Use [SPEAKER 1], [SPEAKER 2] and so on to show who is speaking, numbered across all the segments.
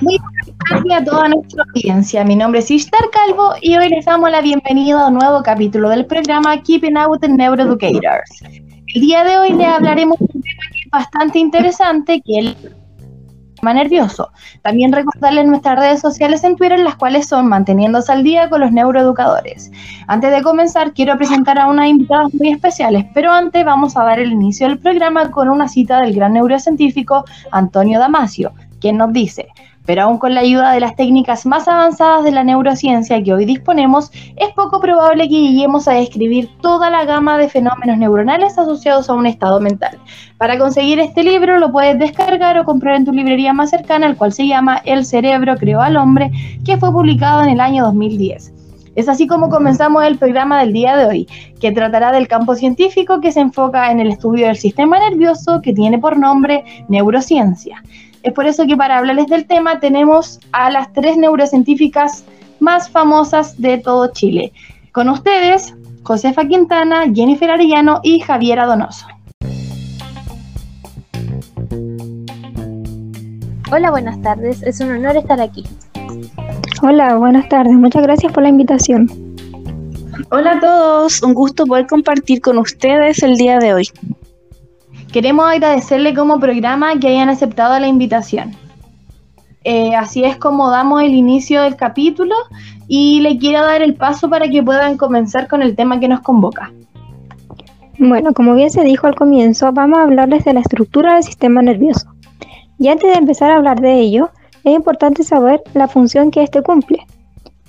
[SPEAKER 1] Muy buenas tardes a toda nuestra audiencia. Mi nombre es Ishtar Calvo y hoy les damos la bienvenida a un nuevo capítulo del programa Keeping Out the Neuroeducators. El día de hoy les hablaremos de un tema que es bastante interesante, que es sistema nervioso. También recordarles nuestras redes sociales en Twitter, las cuales son Manteniéndose al Día con los Neuroeducadores. Antes de comenzar, quiero presentar a unas invitadas muy especiales, pero antes vamos a dar el inicio del programa con una cita del gran neurocientífico Antonio Damasio, quien nos dice, pero aún con la ayuda de las técnicas más avanzadas de la neurociencia que hoy disponemos, es poco probable que lleguemos a describir toda la gama de fenómenos neuronales asociados a un estado mental. Para conseguir este libro lo puedes descargar o comprar en tu librería más cercana, el cual se llama El cerebro creó al hombre, que fue publicado en el año 2010. Es así como comenzamos el programa del día de hoy, que tratará del campo científico que se enfoca en el estudio del sistema nervioso que tiene por nombre neurociencia. Es por eso que para hablarles del tema tenemos a las tres neurocientíficas más famosas de todo Chile. Con ustedes, Josefa Quintana, Jennifer Arellano y Javiera Donoso.
[SPEAKER 2] Hola, buenas tardes. Es un honor estar aquí.
[SPEAKER 3] Hola, buenas tardes. Muchas gracias por la invitación.
[SPEAKER 4] Hola a todos. Un gusto poder compartir con ustedes el día de hoy.
[SPEAKER 1] Queremos agradecerle como programa que hayan aceptado la invitación. Eh, así es como damos el inicio del capítulo y le quiero dar el paso para que puedan comenzar con el tema que nos convoca.
[SPEAKER 3] Bueno, como bien se dijo al comienzo, vamos a hablarles de la estructura del sistema nervioso. Y antes de empezar a hablar de ello, es importante saber la función que éste cumple.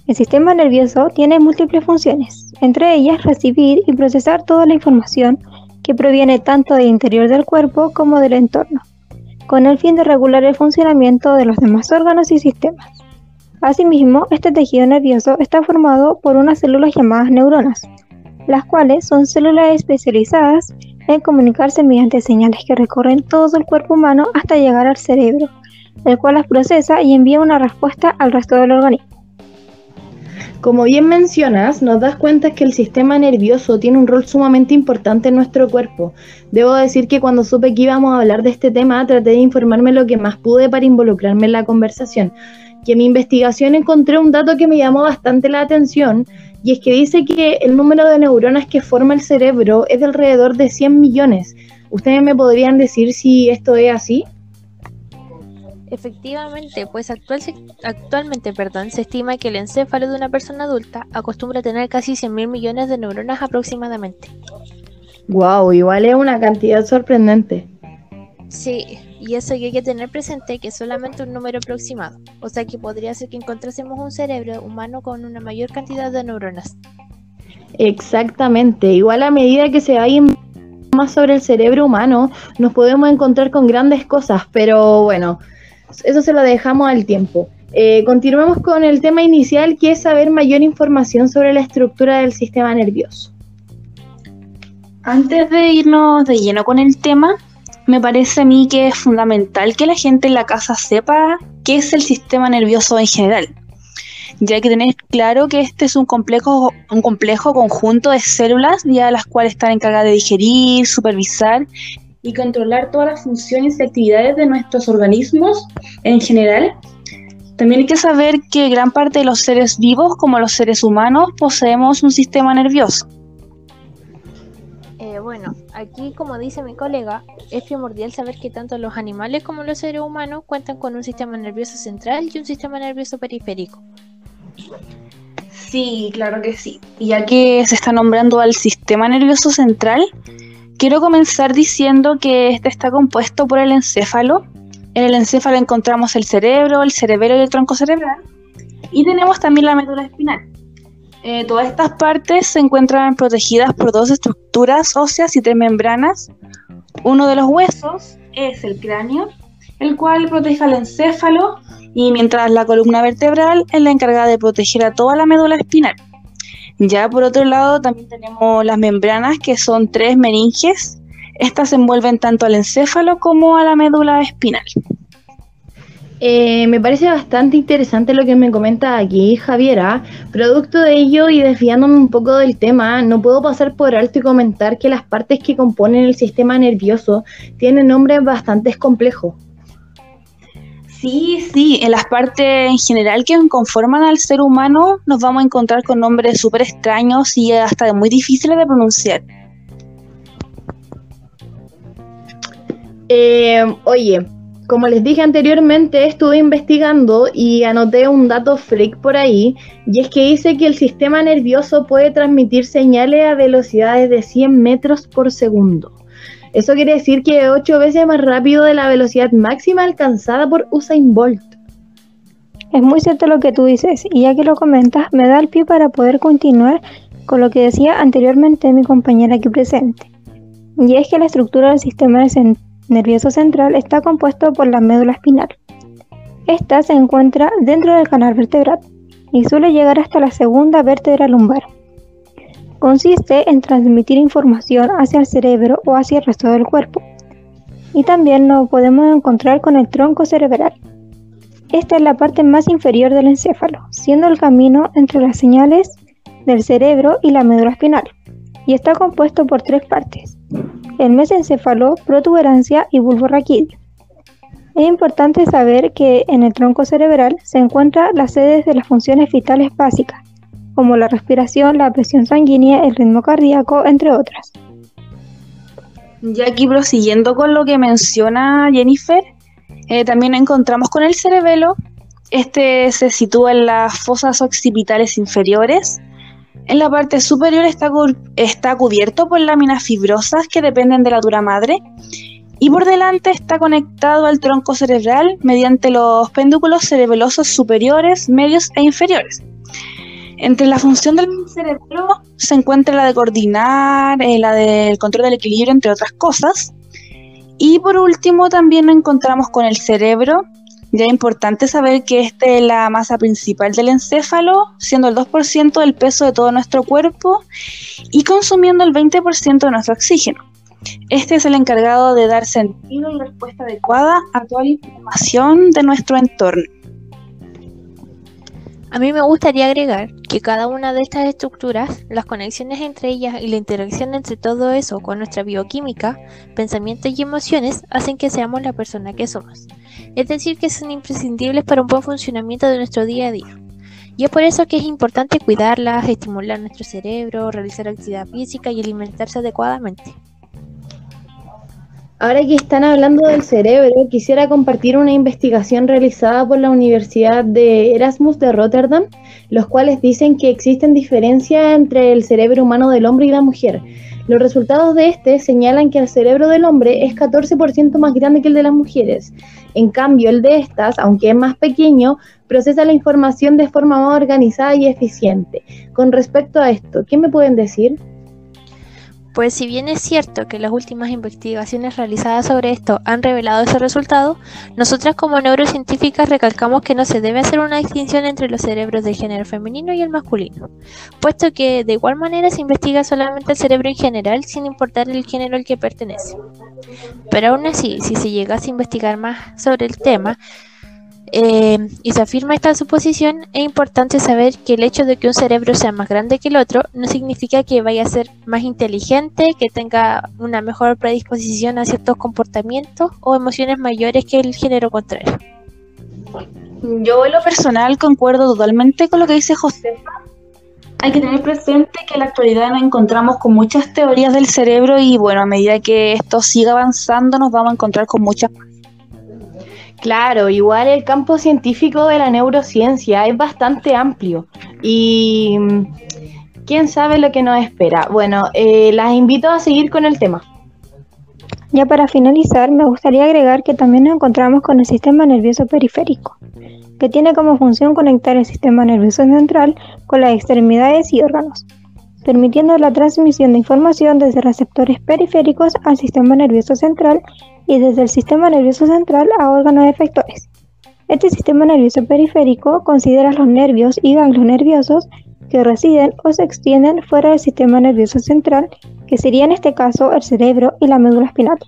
[SPEAKER 3] El sistema nervioso tiene múltiples funciones, entre ellas recibir y procesar toda la información que proviene tanto del interior del cuerpo como del entorno, con el fin de regular el funcionamiento de los demás órganos y sistemas. Asimismo, este tejido nervioso está formado por unas células llamadas neuronas, las cuales son células especializadas en comunicarse mediante señales que recorren todo el cuerpo humano hasta llegar al cerebro, el cual las procesa y envía una respuesta al resto del organismo.
[SPEAKER 1] Como bien mencionas, nos das cuenta que el sistema nervioso tiene un rol sumamente importante en nuestro cuerpo. Debo decir que cuando supe que íbamos a hablar de este tema, traté de informarme lo que más pude para involucrarme en la conversación. Y en mi investigación encontré un dato que me llamó bastante la atención, y es que dice que el número de neuronas que forma el cerebro es de alrededor de 100 millones. ¿Ustedes me podrían decir si esto es así?
[SPEAKER 2] Efectivamente, pues actual, actualmente perdón, se estima que el encéfalo de una persona adulta acostumbra a tener casi 100.000 millones de neuronas aproximadamente.
[SPEAKER 1] Wow, igual es una cantidad sorprendente.
[SPEAKER 2] Sí, y eso hay que tener presente que es solamente un número aproximado, o sea que podría ser que encontrásemos un cerebro humano con una mayor cantidad de neuronas.
[SPEAKER 1] Exactamente, igual a medida que se vaya más sobre el cerebro humano, nos podemos encontrar con grandes cosas, pero bueno, eso se lo dejamos al tiempo. Eh, continuemos con el tema inicial, que es saber mayor información sobre la estructura del sistema nervioso.
[SPEAKER 4] Antes de irnos de lleno con el tema, me parece a mí que es fundamental que la gente en la casa sepa qué es el sistema nervioso en general. Ya que tener claro que este es un complejo, un complejo conjunto de células ya las cuales están encargadas de digerir, supervisar y controlar todas las funciones y actividades de nuestros organismos en general. También hay que saber que gran parte de los seres vivos, como los seres humanos, poseemos un sistema nervioso.
[SPEAKER 2] Eh, bueno, aquí como dice mi colega, es primordial saber que tanto los animales como los seres humanos cuentan con un sistema nervioso central y un sistema nervioso periférico.
[SPEAKER 4] Sí, claro que sí. Y ya que se está nombrando al sistema nervioso central, Quiero comenzar diciendo que este está compuesto por el encéfalo. En el encéfalo encontramos el cerebro, el cerebelo y el tronco cerebral. Y tenemos también la médula espinal. Eh, todas estas partes se encuentran protegidas por dos estructuras óseas y tres membranas. Uno de los huesos es el cráneo, el cual protege al encéfalo, y mientras la columna vertebral es la encargada de proteger a toda la médula espinal. Ya por otro lado también tenemos las membranas que son tres meninges. Estas envuelven tanto al encéfalo como a la médula espinal.
[SPEAKER 1] Eh, me parece bastante interesante lo que me comenta aquí Javiera. Producto de ello y desviándome un poco del tema, no puedo pasar por alto y comentar que las partes que componen el sistema nervioso tienen nombres bastante complejos.
[SPEAKER 4] Sí, sí, en las partes en general que conforman al ser humano nos vamos a encontrar con nombres súper extraños y hasta muy difíciles de pronunciar.
[SPEAKER 1] Eh, oye, como les dije anteriormente, estuve investigando y anoté un dato freak por ahí, y es que dice que el sistema nervioso puede transmitir señales a velocidades de 100 metros por segundo. Eso quiere decir que es 8 veces más rápido de la velocidad máxima alcanzada por Usain Bolt.
[SPEAKER 3] Es muy cierto lo que tú dices, y ya que lo comentas, me da el pie para poder continuar con lo que decía anteriormente mi compañera aquí presente. Y es que la estructura del sistema nervioso central está compuesto por la médula espinal. Esta se encuentra dentro del canal vertebral y suele llegar hasta la segunda vértebra lumbar. Consiste en transmitir información hacia el cerebro o hacia el resto del cuerpo. Y también nos podemos encontrar con el tronco cerebral. Esta es la parte más inferior del encéfalo, siendo el camino entre las señales del cerebro y la médula espinal, y está compuesto por tres partes, el mesencéfalo, protuberancia y bulbo raquídeo. Es importante saber que en el tronco cerebral se encuentran las sedes de las funciones vitales básicas, como la respiración, la presión sanguínea, el ritmo cardíaco, entre otras.
[SPEAKER 4] Ya aquí prosiguiendo con lo que menciona Jennifer, eh, también encontramos con el cerebelo. Este se sitúa en las fosas occipitales inferiores. En la parte superior está, cubierto por láminas fibrosas que dependen de la dura madre. Y por delante está conectado al tronco cerebral mediante los péndulos cerebelosos superiores, medios e inferiores. Entre la función del cerebro se encuentra la de coordinar, eh, la del control del equilibrio, entre otras cosas. Y por último también nos encontramos con el cerebro. Ya es importante saber que esta es la masa principal del encéfalo, siendo el 2% del peso de todo nuestro cuerpo y consumiendo el 20% de nuestro oxígeno. Este es el encargado de dar sentido y respuesta adecuada a toda la información de nuestro entorno.
[SPEAKER 2] A mí me gustaría agregar que cada una de estas estructuras, las conexiones entre ellas y la interacción entre todo eso con nuestra bioquímica, pensamientos y emociones hacen que seamos la persona que somos. Es decir, que son imprescindibles para un buen funcionamiento de nuestro día a día. Y es por eso que es importante cuidarlas, estimular nuestro cerebro, realizar actividad física y alimentarse adecuadamente.
[SPEAKER 1] Ahora que están hablando del cerebro, quisiera compartir una investigación realizada por la Universidad de Erasmus de Rotterdam, los cuales dicen que existen diferencias entre el cerebro humano del hombre y la mujer. Los resultados de este señalan que el cerebro del hombre es 14% más grande que el de las mujeres. En cambio, el de estas, aunque es más pequeño, procesa la información de forma más organizada y eficiente. Con respecto a esto, ¿qué me pueden decir?
[SPEAKER 2] Pues si bien es cierto que las últimas investigaciones realizadas sobre esto han revelado ese resultado, nosotras como neurocientíficas recalcamos que no se debe hacer una distinción entre los cerebros del género femenino y el masculino, puesto que de igual manera se investiga solamente el cerebro en general sin importar el género al que pertenece. Pero aún así, si se llegase a investigar más sobre el tema, eh, y se afirma esta suposición, es importante saber que el hecho de que un cerebro sea más grande que el otro no significa que vaya a ser más inteligente, que tenga una mejor predisposición a ciertos comportamientos o emociones mayores que el género contrario.
[SPEAKER 4] Yo en lo personal concuerdo totalmente con lo que dice Josefa. Hay que tener presente que en la actualidad nos encontramos con muchas teorías del cerebro y bueno, a medida que esto siga avanzando nos vamos a encontrar con muchas
[SPEAKER 1] Claro, igual el campo científico de la neurociencia es bastante amplio y mm, quién sabe lo que nos espera. Bueno, eh, las invito a seguir con el tema.
[SPEAKER 3] Ya para finalizar, me gustaría agregar que también nos encontramos con el sistema nervioso periférico, que tiene como función conectar el sistema nervioso central con las extremidades y órganos, permitiendo la transmisión de información desde receptores periféricos al sistema nervioso central y desde el sistema nervioso central a órganos efectores. Este sistema nervioso periférico considera los nervios y ganglios nerviosos que residen o se extienden fuera del sistema nervioso central, que sería en este caso el cerebro y la médula espinal.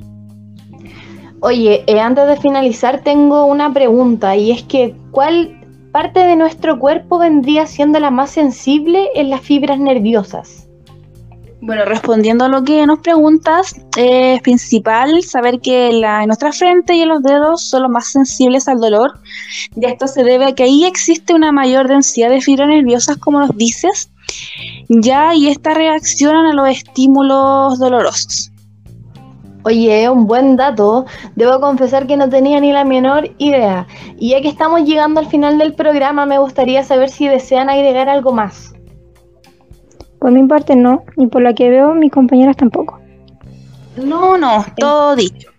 [SPEAKER 1] Oye, eh, antes de finalizar tengo una pregunta y es que ¿cuál parte de nuestro cuerpo vendría siendo la más sensible en las fibras nerviosas?
[SPEAKER 4] Bueno, respondiendo a lo que nos preguntas, es principal saber que la, nuestra frente y los dedos son los más sensibles al dolor. Y esto se debe a que ahí existe una mayor densidad de fibras nerviosas, como nos dices, ya, y estas reaccionan a los estímulos dolorosos.
[SPEAKER 1] Oye, un buen dato. Debo confesar que no tenía ni la menor idea. Y ya que estamos llegando al final del programa, me gustaría saber si desean agregar algo más.
[SPEAKER 3] Por mi parte no, y por lo que veo mis compañeras tampoco.
[SPEAKER 4] No, no, todo dicho.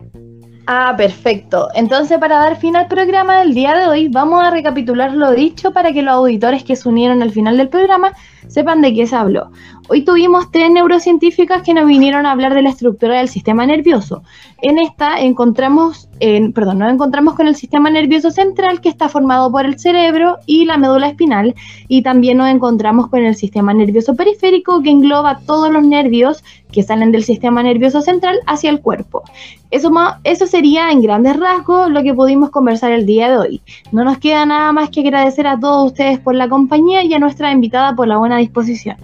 [SPEAKER 1] Ah, perfecto. Entonces, para dar fin al programa del día de hoy, vamos a recapitular lo dicho para que los auditores que se unieron al final del programa sepan de qué se habló. Hoy tuvimos tres neurocientíficas que nos vinieron a hablar de la estructura del sistema nervioso. En esta encontramos, en, perdón, nos encontramos con el sistema nervioso central que está formado por el cerebro y la médula espinal y también nos encontramos con el sistema nervioso periférico que engloba todos los nervios que salen del sistema nervioso central hacia el cuerpo. Eso, eso sería en grandes rasgos lo que pudimos conversar el día de hoy. No nos queda nada más que agradecer a todos ustedes por la compañía y a nuestra invitada por la buena disposición.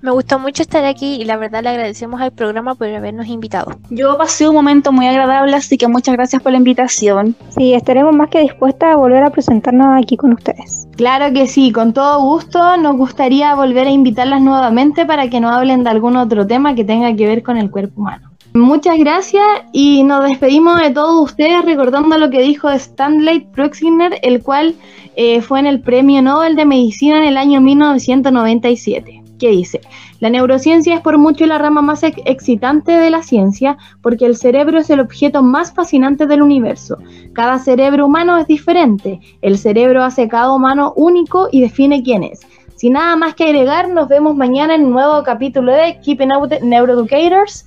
[SPEAKER 2] Me gustó mucho estar aquí y la verdad le agradecemos al programa por habernos invitado.
[SPEAKER 4] Yo pasé un momento muy agradable, así que muchas gracias por la invitación.
[SPEAKER 3] Sí, estaremos más que dispuestas a volver a presentarnos aquí con ustedes.
[SPEAKER 1] Claro que sí, con todo gusto. Nos gustaría volver a invitarlas nuevamente para que nos hablen de algún otro tema que tenga que ver con el cuerpo humano. Muchas gracias y nos despedimos de todos ustedes recordando lo que dijo Stanley Proxiner, el cual eh, fue en el Premio Nobel de Medicina en el año 1997 que dice, la neurociencia es por mucho la rama más excitante de la ciencia porque el cerebro es el objeto más fascinante del universo. Cada cerebro humano es diferente, el cerebro hace cada humano único y define quién es. Sin nada más que agregar, nos vemos mañana en un nuevo capítulo de Keeping Up with Neuroeducators.